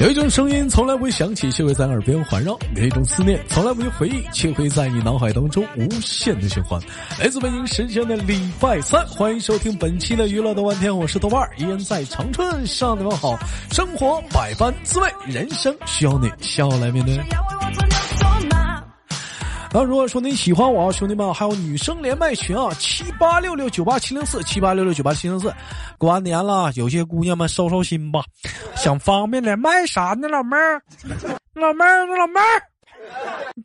有一种声音从来不会响起，却会在耳边环绕；有一种思念从来不会回忆，却会在你脑海当中无限的循环。来自北京时间的礼拜三，欢迎收听本期的娱乐的万天，我是豆瓣儿，依然在长春向你们好。生活百般滋味，人生需要你笑来面对。那如果说你喜欢我，兄弟们还有女生连麦群啊，七八六六九八七零四，七八六六九八七零四。过完年了，有些姑娘们收收心吧，想方便连麦啥呢？老妹儿，老妹儿，老妹儿，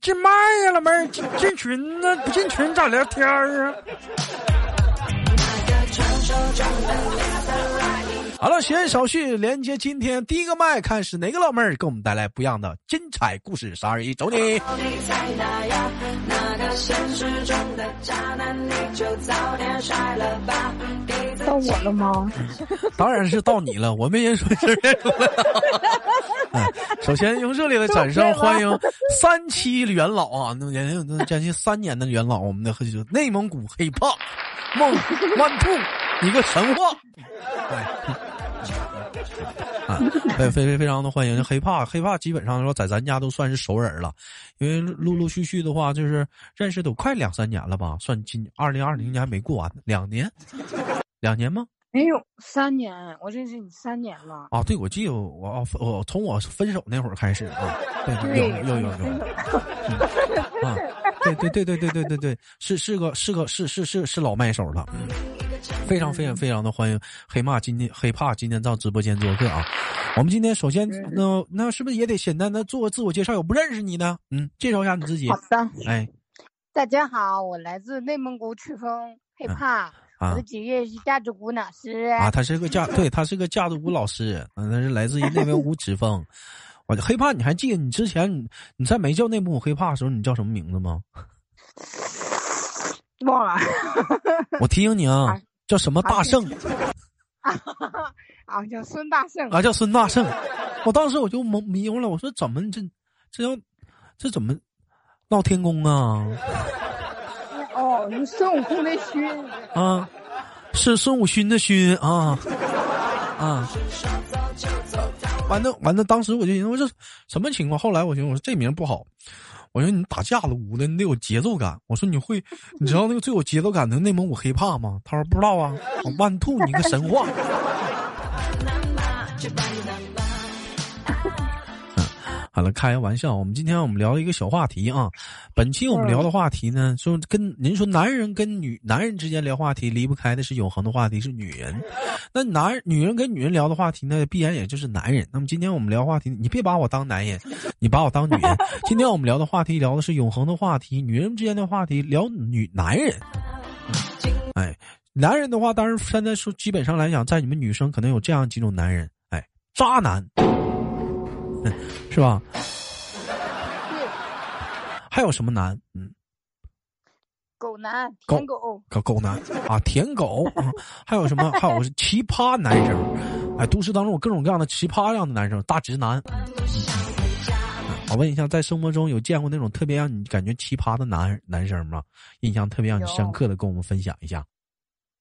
进麦呀，老妹儿，进进群呢？不进群咋聊天啊？好了，闲言少叙，连接今天第一个麦，看是哪个老妹儿给我们带来不一样的精彩故事。三二一，走你！到我了吗？当然是到你了，我没人说是认出来了。首先用热烈的掌声欢迎三期元老啊，那人那将近三年的元老，我们的内蒙古黑怕梦 one two，一个神话。啊，非非非非常的欢迎黑怕黑怕，基本上说在咱家都算是熟人了，因为陆陆续续的话，就是认识都快两三年了吧，算今二零二零年还没过完，两年，两年吗？没有三年，我认识你三年了。啊，对，我记得我我从我分手那会儿开始啊，对，有有有有，啊，对对对对对对对对，是是个是个是是是是老麦手了。非常非常非常的欢迎黑怕今天黑怕今天到直播间做客啊！我们今天首先那那是不是也得简单的做个自我介绍？有不认识你的，嗯，介绍一下你自己。好的，哎，大家好，我来自内蒙古赤峰，黑怕，我的职业是架子鼓老师啊，他是个架，对他是个架子鼓老师，嗯，他是来自于内蒙古赤峰。我黑怕，你还记得你之前你你在没叫内蒙古黑怕的时候，你叫什么名字吗？忘了。我提醒你啊。叫什么大圣？啊，叫孙大圣。啊，叫孙大圣。我当时我就懵迷糊了，我说怎么这这要这怎么闹天宫啊？哦，你孙悟空的勋啊，是孙悟空的勋啊啊！完了完了，当时我就寻思这什么情况？后来我寻思我说这名不好。我说你打架子舞的，你得有节奏感。我说你会，你知道那个最有节奏感的内蒙古黑怕吗？他说不知道啊。万兔，你个神话。好了，开个玩笑。我们今天我们聊一个小话题啊。本期我们聊的话题呢，说跟您说，男人跟女男人之间聊话题离不开的是永恒的话题，是女人。那男女人跟女人聊的话题呢，必然也就是男人。那么今天我们聊话题，你别把我当男人，你把我当女人。今天我们聊的话题聊的是永恒的话题，女人之间的话题，聊女男人。哎，男人的话，当然现在说基本上来讲，在你们女生可能有这样几种男人，哎，渣男。是吧？还有什么男？嗯，狗男，舔狗，狗狗男啊，舔狗啊，还有什么？还有奇葩男生，哎，都市当中有各种各样的奇葩样的男生，大直男。我问一下，在生活中有见过那种特别让你感觉奇葩的男男生吗？印象特别让你深刻的，跟我们分享一下。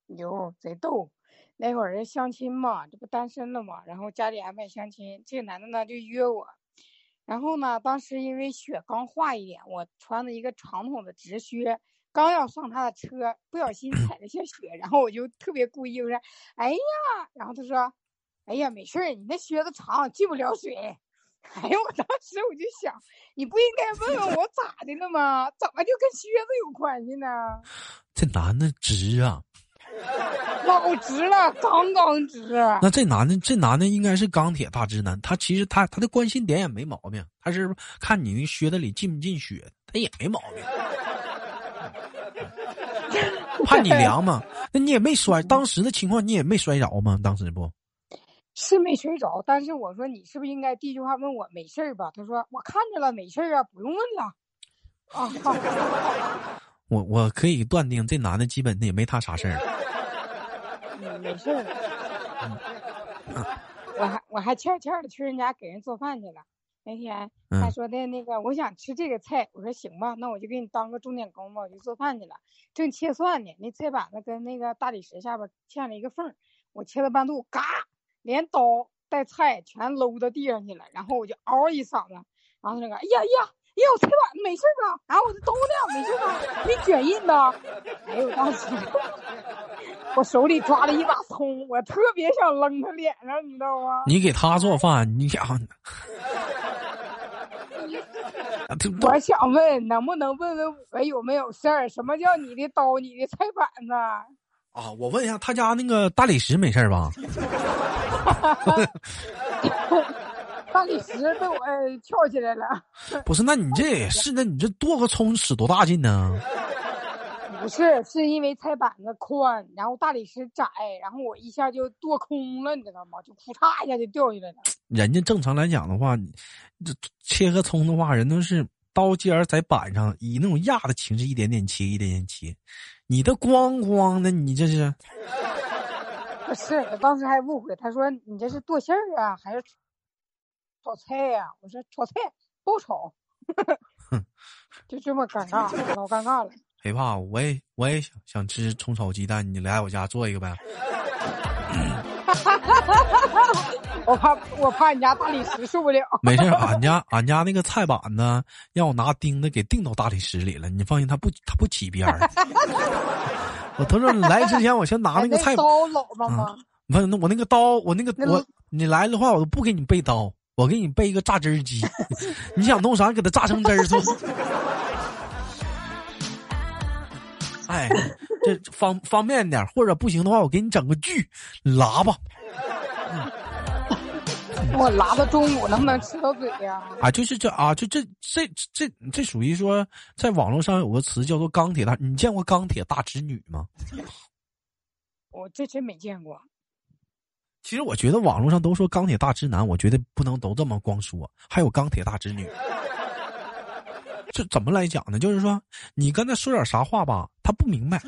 有，贼逗。那会儿相亲嘛，这不单身了嘛，然后家里安排相亲，这个男的呢就约我，然后呢，当时因为雪刚化一点，我穿了一个长筒的直靴，刚要上他的车，不小心踩了下雪，然后我就特别故意我说，哎呀，然后他说，哎呀，没事儿，你那靴子长进不了水。哎呀，我当时我就想，你不应该问问我咋的了吗？怎么就跟靴子有关系呢？这男的直啊！老直了，刚刚直。那这男的，这男的应该是钢铁大直男。他其实他他的关心点也没毛病，他是看你那靴子里进不进血，他也没毛病。怕你凉吗？那你也没摔，当时的情况你也没摔着吗？当时不？是没摔着，但是我说你是不是应该第一句话问我没事吧？他说我看着了，没事啊，不用问了。啊，好。我我可以断定，这男的基本也没他啥事儿。没事儿。我还我还悄悄的去人家给人做饭去了。那天嗯他说的那个，我想吃这个菜，我说行吧，那我就给你当个钟点工吧，我就做饭去了。正切蒜呢，那菜板子跟那个大理石下边嵌了一个缝儿，我切到半路，嘎，连刀带菜全搂到地上去了，然后我就嗷一嗓子，然后那个，哎呀呀，呀，我菜板子没事吧？然后我的兜呢，没事吧？没卷印呢。哎呦，当时我手里抓了一把葱，我特别想扔他脸上，你知道吗？你给他做饭，你想，我想问，能不能问问我有没有事儿？什么叫你的刀，你的菜板子？啊，我问一下，他家那个大理石没事儿吧？大理石被我呃翘起来了。不是，那你这也是，那你这剁个葱使多大劲呢？不是，是因为菜板子宽，然后大理石窄，然后我一下就剁空了，你知道吗？就扑嚓一下就掉下来了。人家正常来讲的话，你这切个葱的话，人都是刀尖儿在板上，以那种压的形式一点点切，一点点切。你的咣咣的，你这是不是，我当时还误会，他说你这是剁馅儿啊，还是炒菜呀、我说炒菜不炒，就这么尴尬，老尴尬了。害怕，我也我也想想吃葱炒鸡蛋，你来我家做一个呗。我怕我怕你家大理石受不了。没事，俺家俺家那个菜板呢让我拿钉子给钉到大理石里了，你放心，它不它不起边儿。我他说来之前，我先拿那个菜，刀老吧吗？不是那我那个刀，我那个那我你来的话，我都不给你备刀，我给你备一个榨汁机。你想弄啥，给它榨成汁儿做。哎，这方方便点儿，或者不行的话，我给你整个锯喇叭。我拉到中午能不能吃到嘴呀、啊，就是这啊，就这这这这属于说，在网络上有个词叫做“钢铁大”，你见过钢铁大直女吗？我这真没见过。其实我觉得网络上都说钢铁大直男，我觉得不能都这么光说，还有钢铁大直女。这怎么来讲呢？就是说，你跟他说点啥话吧，他不明白，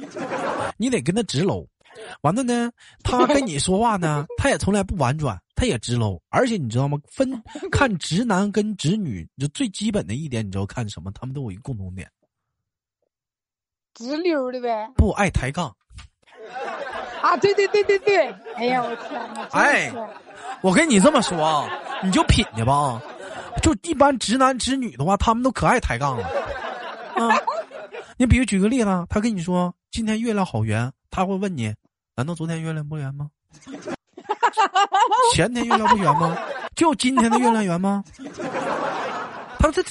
你得跟他直搂。完了呢，他跟你说话呢，他也从来不婉转，他也直搂。而且你知道吗？分看直男跟直女，就最基本的一点，你知道看什么？他们都有一个共同点，直溜的呗。不爱抬杠。啊，对对对对对！哎呀，我天哪！哎我跟你这么说啊，你就品去吧。就一般直男直女的话，他们都可爱抬杠了。啊，你比如举个例子，他跟你说今天月亮好圆，他会问你，难道昨天月亮不圆吗？前天月亮不圆吗？就今天的月亮圆吗？他这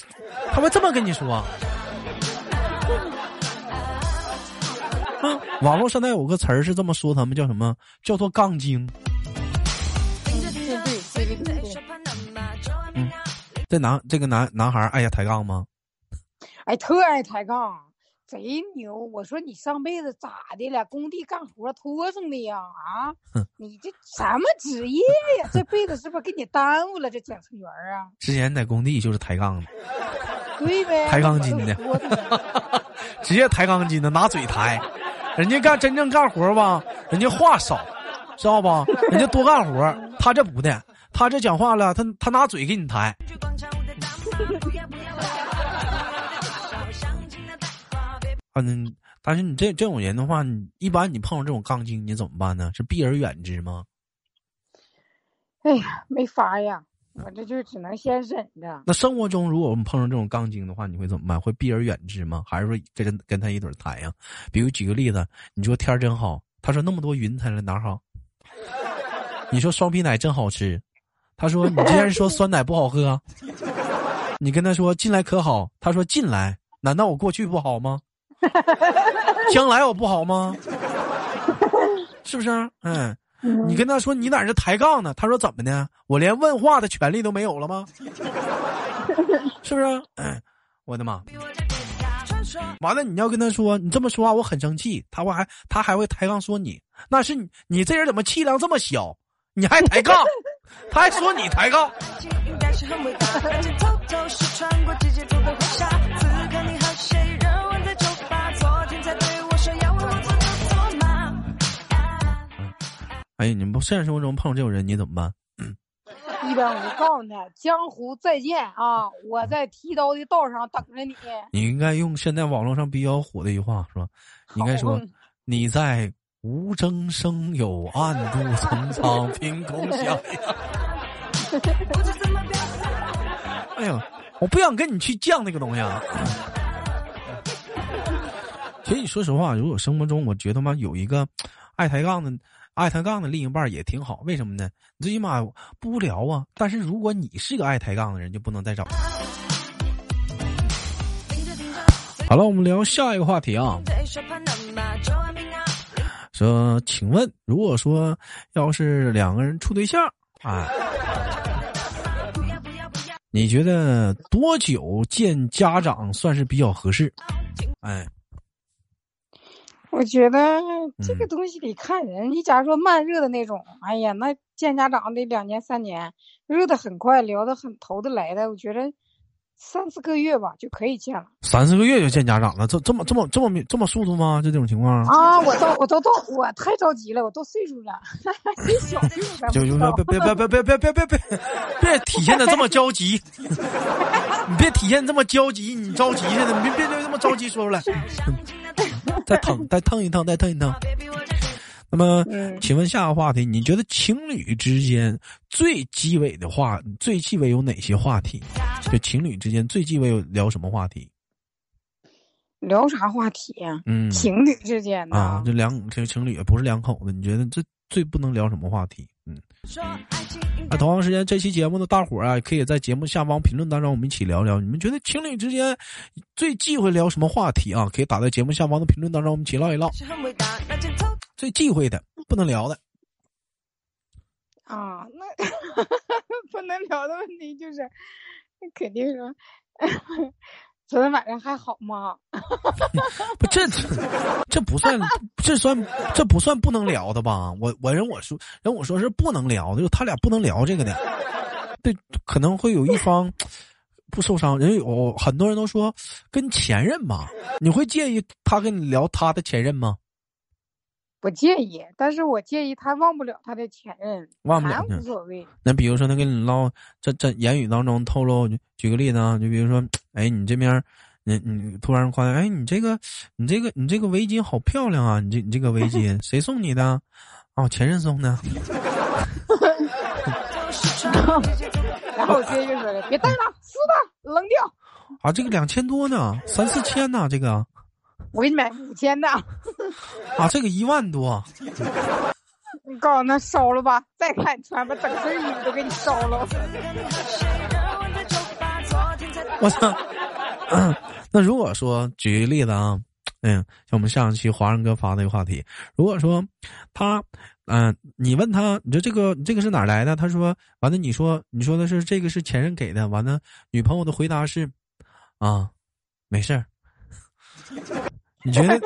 他会这么跟你说。啊，网络现在有个词儿是这么说，他们叫什么？叫做杠精。对对对对对对。这男这个男男孩儿爱呀抬杠吗？哎，特爱抬杠，贼牛！我说你上辈子咋的了？工地干活拖上的呀？啊，你这什么职业呀？这辈子是不是给你耽误了？这检测员啊？之前在工地就是抬杠的，对呗，抬钢筋的 直接抬钢筋的，拿嘴抬。人家干真正干活吧，人家话少，知道吧？人家多干活，他这不的，他这讲话了，他他拿嘴给你抬。嗯，但是你这这种人的话，你一般你碰到这种杠精，你怎么办呢？是避而远之吗？哎呀，没法呀，我这就只能先忍着。那生活中，如果我们碰上这种杠精的话，你会怎么办？会避而远之吗？还是说跟跟他一对儿抬呀？比如举个例子，你说天儿真好，他说那么多云彩了哪儿好？你说双皮奶真好吃，他说你之前说酸奶不好喝，你跟他说进来可好，他说进来，难道我过去不好吗？将来我不好吗？是不是？嗯。你跟他说你哪儿是抬杠呢？他说怎么的？我连问话的权利都没有了吗？是不是？哎，我的妈！完了，你要跟他说你这么说话，我很生气。他会还他还会抬杠说你，那是你你这人怎么气量这么小？你还抬杠？他还说你抬杠？吗？哎，你们不现实生活中碰到这种人，你怎么办？一般我就告诉他，江湖再见啊！我在剃刀的道上等着你。你应该用现在网络上比较火的一句话是吧？你应该说你在无中生有，暗度陈仓，凭空想象。哎呀，我不想跟你去犟那个东西啊。其实你说实话，如果生活中我觉得嘛有一个爱抬杠的爱抬杠的另一半也挺好，为什么呢？最起码不无聊啊。但是如果你是个爱抬杠的人，就不能再找。好了，我们聊下一个话题啊。说，请问，如果说要是两个人处对象，哎，你觉得多久见家长算是比较合适？哎，我觉得这个嗯东西得看人。你假如说慢热的那种，哎呀，那见家长得两年三年；热的很快，聊的很投得来的，我觉得三四个月吧就可以见了。三四个月就见家长了，这这么这么这么这么速度吗？就这种情况？啊，我都我都到我太着急了，我都岁数了，你小岁数咱就就别别别别别别别别别别体现的这么焦急，你别体现这么焦急，你着急似的，你别别别这么着急说出来，再疼再疼一疼，再疼一疼。那么，嗯请问下个话题，你觉得情侣之间最鸡尾的话，最鸡尾有哪些话题？就情侣之间最鸡尾有聊什么话题？聊啥话题呀、嗯，情侣之间的、啊，这两这情侣不是两口子，你觉得这最不能聊什么话题？嗯。那同样时间，这期节目的大伙儿啊，可以在节目下方评论当中，我们一起聊聊，你们觉得情侣之间最忌讳聊什么话题啊？可以打在节目下方的评论当中，我们一起唠一唠。最忌讳的、不能聊的，啊，那 不能聊的问题就是，那肯定说，昨天晚上还好吗？不，这这不算，这算这不算不能聊的吧？我我人我说人我说是不能聊的，就他俩不能聊这个的，对，可能会有一方不受伤。人有很多人都说跟前任嘛，你会介意他跟你聊他的前任吗？不介意，但是我介意他忘不了他的前任，忘不了无所谓。那比如说，他跟你唠，这这言语当中透露，举个例子啊，就比如说，哎，你这边，你你突然夸，哎，你这个，你这个，你这个围巾好漂亮啊！你这你这个围巾谁送你的？哦，前任送的。然后我接着说了，别戴了，撕吧，扔掉。啊，这个两千多呢，三四千呢，这个我给你买五千的，啊，这个一万多。你告诉他烧了吧，再看你穿吧，整身衣服都给你烧了。我操！那如果说举个例子啊，嗯，像我们上一期华人哥发那个话题，如果说他，嗯、你问他，你说这个这个是哪来的？他说，完了，你说你说的是这个是前任给的，完了，女朋友的回答是，啊，没事儿。你觉得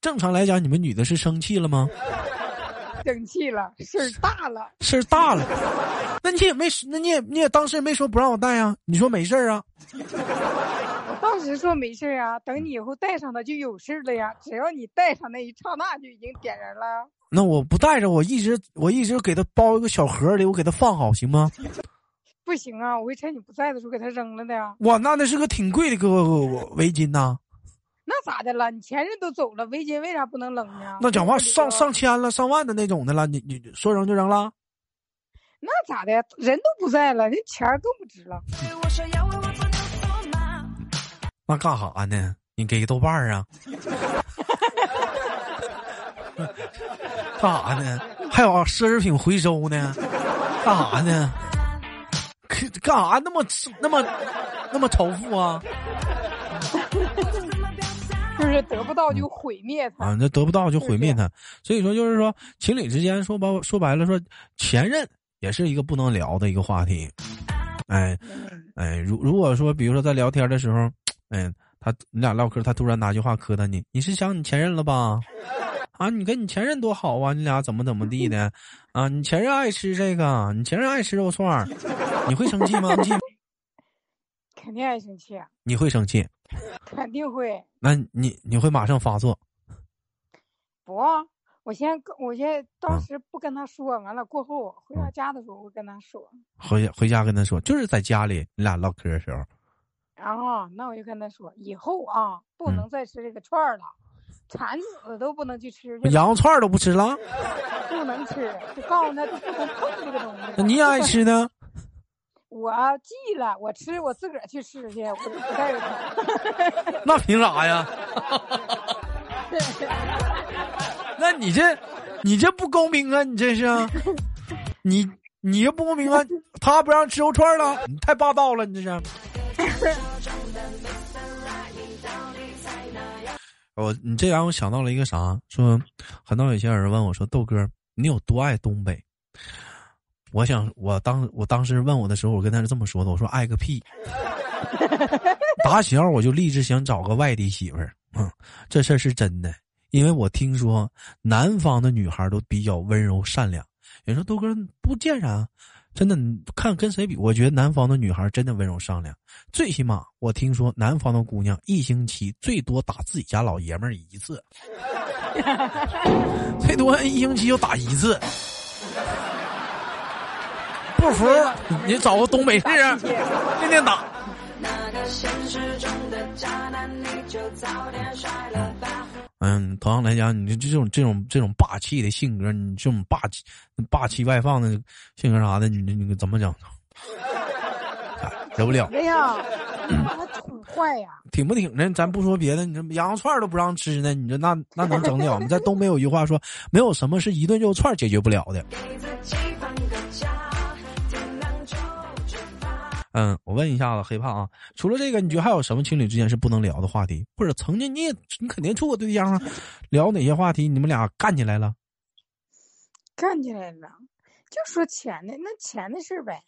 正常来讲，你们女的是生气了吗？生气了，事儿大了。事儿大了，那你也没，那你也你也当时没说不让我戴啊？你说没事儿啊？我当时说没事儿啊，等你以后戴上它就有事儿了呀。只要你戴上那一刹那就已经点燃了。那我不带着，我一直我一直给他包一个小盒里，我给他放好，行吗？不行啊，我会趁你不在的时候给它扔了的呀。哇，那那是个挺贵的个围巾呐，那咋的了？你前任都走了，围巾为啥不能扔呢？那讲话上上千了、上万的那种的了，你你说扔就扔了？那咋的？人都不在了，那钱儿更不值了。那干啥呢？你给个豆瓣儿啊？干啥呢？还有奢侈品回收呢？干啥呢？可干啥那么那么那么仇富啊？就是得不到就毁灭他。啊，那得不到就毁灭他。所以说，就是说，情侣之间说白说白了，说前任也是一个不能聊的一个话题。哎嗯哎，如如果说，比如说在聊天的时候，哎，他你俩唠嗑，他突然拿句话磕碜你，你是想你前任了吧？啊，你跟你前任多好啊，你俩怎么怎么地的？啊，你前任爱吃这个，你前任爱吃肉串，你会生气吗？生气肯定爱生气，啊你会生气？肯定会。那你你会马上发作？不啊，我先跟我先嗯当时不跟他说，完了过后回到家的时候我跟他说，回家回家跟他说，就是在家里你俩唠嗑的时候，然后那我就跟他说，以后啊不嗯能再吃这个串儿了，馋死了都不能去吃，羊肉串儿都不吃了，不能吃，就告诉他就不能碰这个东西。那你也爱吃呢？我记了，我吃我自个儿去吃去，我就不带着他。那凭啥呀？那你这，你这不公平啊！你这是，你你这不公平啊！他不让吃肉串了，你太霸道了，你这是。我你这让我想到了一个啥？说很多有些人问我说：“豆哥，你有多爱东北？”我想，我当我当时问我的时候，我跟他是这么说的：“我说爱个屁！打小我就立志想找个外地媳妇儿，嗯，这事儿是真的，因为我听说南方的女孩都比较温柔善良。有人说豆哥不见啥，真的，你看跟谁比？我觉得南方的女孩真的温柔善良，最起码我听说南方的姑娘一星期最多打自己家老爷们儿一次，最多一星期就打一次。不服，你找个东北试试，天天打。嗯，同样来讲，你这种这种这种霸气的性格，你这种霸气霸气外放的性格啥的，你你怎么整？忍不了，哎呀，把他宠坏呀！挺不挺的？咱不说别的，你这羊肉串都不让吃呢，你这那那能整了吗？在东北有句话说，没有什么是一顿肉串解决不了的。嗯，我问一下子黑胖啊，除了这个，你觉得还有什么情侣之间是不能聊的话题？或者曾经你也你肯定处过对象啊，聊哪些话题你们俩干起来了？干起来了，就说钱的那钱的事呗。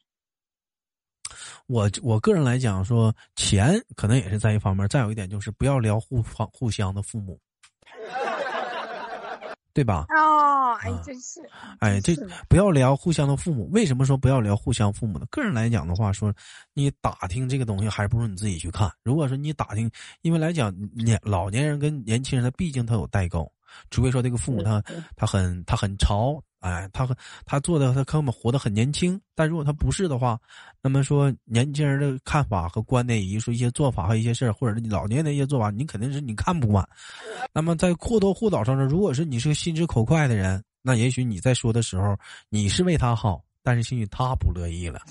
我我个人来讲说，钱可能也是在一方面，再有一点就是不要聊互方互相的父母，对吧？啊、哎啊，真是，哎，这不要聊互相的父母。为什么说不要聊互相父母呢？个人来讲的话，说你打听这个东西，还不如你自己去看。如果说你打听，因为来讲年老年人跟年轻人，他毕竟他有代沟，除非说这个父母他他很他很潮，哎，他很他做的他可能活得很年轻。但如果他不是的话，那么说年轻人的看法和观念，以及说一些做法和一些事儿，或者是你老年人的一些做法，你肯定是你看不惯。那么在或多或少上呢，如果是你是个心直口快的人，那也许你在说的时候，你是为他好，但是兴许他不乐意了。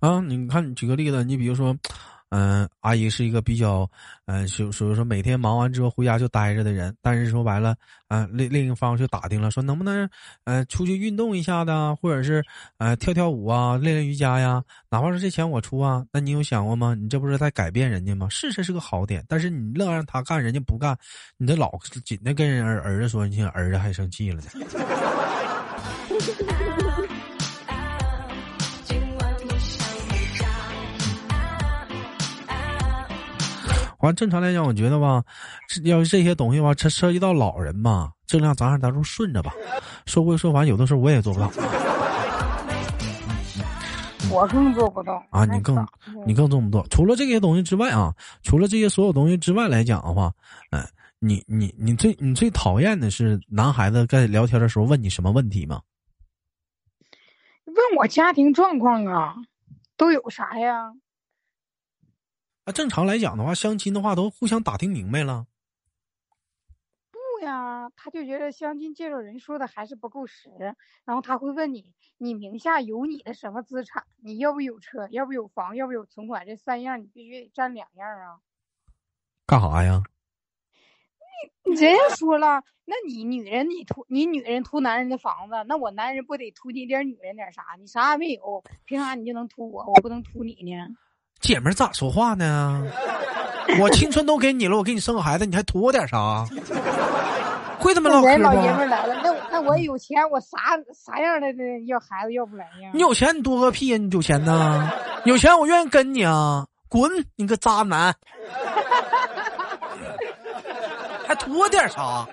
啊，你看，你举个例子，你比如说，嗯、阿姨是一个比较，嗯、所所以说每天忙完之后回家就待着的人，但是说白了，啊、另另一方就打听了，说能不能，呃，出去运动一下的，或者是，呃，跳跳舞啊，练练瑜伽呀，哪怕是这钱我出啊，那你有想过吗？你这不是在改变人家吗？是这是个好点，但是你愣让他干，人家不干，你这老紧的跟人儿儿子说，你看儿子还生气了呢。完，正常来讲，我觉得吧，是要是这些东西吧，这涉及到老人嘛，尽量咱还咱就顺着吧。说归说完，有的时候我也做不到我更做不到啊。你更你更做不到。除了这些东西之外啊，除了这些所有东西之外来讲的话，嗯、你你你最你最讨厌的是男孩子在聊天的时候问你什么问题吗？问我家庭状况啊，都有啥呀？啊，正常来讲的话，相亲的话都互相打听明白了。不呀，他就觉得相亲介绍人说的还是不够实，然后他会问你，你名下有你的什么资产？你要不有车？要不有房？要不有存款？这三样你必须得占两样啊！干啥呀？人家说了，那你女人你图你女人图男人的房子，那我男人不得图你点女人点啥？你啥也没有，凭啥你就能图我？我不能图你呢？姐们儿咋说话呢？我青春都给你了，我给你生个孩子，你还图我点啥？会他妈唠嗑人老爷们来了，那那我有钱，我啥啥样的的要孩子要不来呀？你有钱你多个屁呀！你有钱呢？有钱我愿意跟你啊！滚！你个渣男！还图我点啥？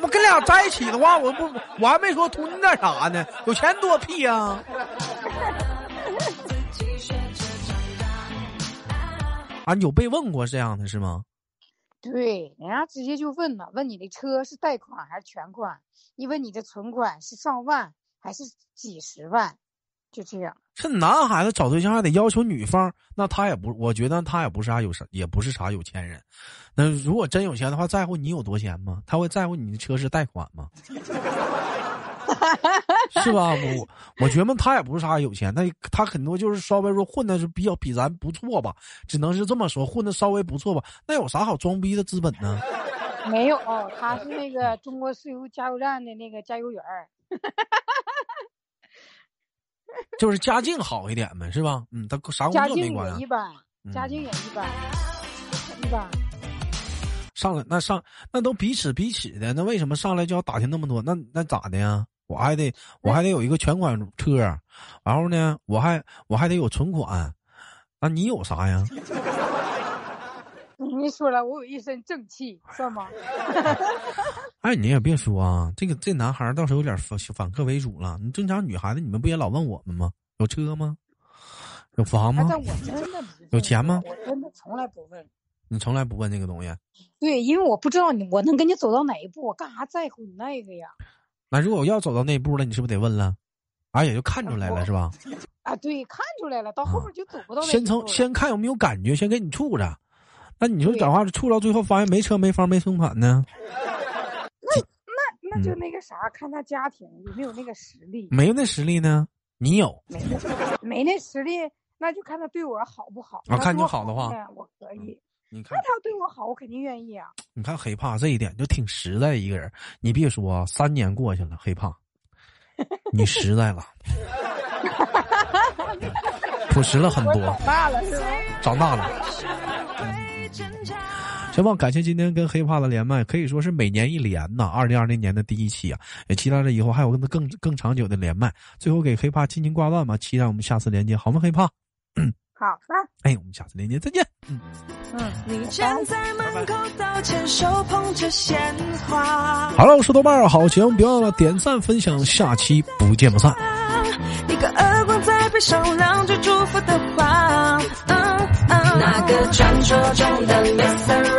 我跟俩在一起的话，我不我还没说图你点啥呢？有钱多屁呀！啊，有被问过这样的是吗？对，人家直接就问了，问你的车是贷款还是全款？你问你的存款是上万还是几十万？就这样。这男孩子找对象还得要求女方，那他也不，我觉得他也不是啥有啥，也不是啥有钱人。那如果真有钱的话，在乎你有多钱吗？他会在乎你的车是贷款吗？是吧？我我觉得他也不是啥有钱，他他很多就是稍微说混的是比较比咱不错吧，只能是这么说，混的稍微不错吧。那有啥好装逼的资本呢？没有，他是那个中国石油加油站的那个加油员儿。就是家境好一点呗，是吧？嗯，他啥工家境作没关啊也一。般，家境也一般，一般。上来那上那都彼此彼此的，那为什么上来就要打听那么多？那那咋的呀？我还得我还得有一个全款车，然后呢，我还我还得有存款，那你有啥呀？你说了，我有一身正气，算吗？哎，你也别说啊，这个这男孩儿倒是有点反反客为主了。你正常女孩子，你们不也老问我们吗？有车吗？有房哎，吗？但我真的不有钱吗我真的从来不问。你从来不问这个东西。对，因为我不知道你我能跟你走到哪一步，我干啥在乎你那个呀？那如果要走到那一步了，你是不是得问了？啊，也就看出来了，是吧？啊，对，看出来了，到后面就走不到先从先看有没有感觉，先给你处着。那你说对讲话处到最后发现没车没房没存款呢？那那那就那个啥，看他家庭有没有那个实力，没有那实力呢？你有没那没那实力，那就看他对我好不好。啊看你好的话呢，我可以。你看那，他对我好，我肯定愿意啊。你看黑怕这一点就挺实在一个人。你别说啊，三年过去了，黑怕，你实在了，朴实了很多，长大了是吧？长大了。行吧，感谢今天跟黑怕的连麦，可以说是每年一连呐。二零二零年的第一期啊，也期待着以后还有更更更长久的连麦。最后给黑怕轻轻挂断吧，期待我们下次连接，好吗？黑怕，好的，哎，我们下次连接再见。嗯。嗯，你站在门口道歉，手捧着鲜花。好了，我是豆瓣儿，好节目别忘了点赞分享，下期不见不散。一个耳光在背上，亮着祝福的话。嗯嗯那个传说中的 Mr.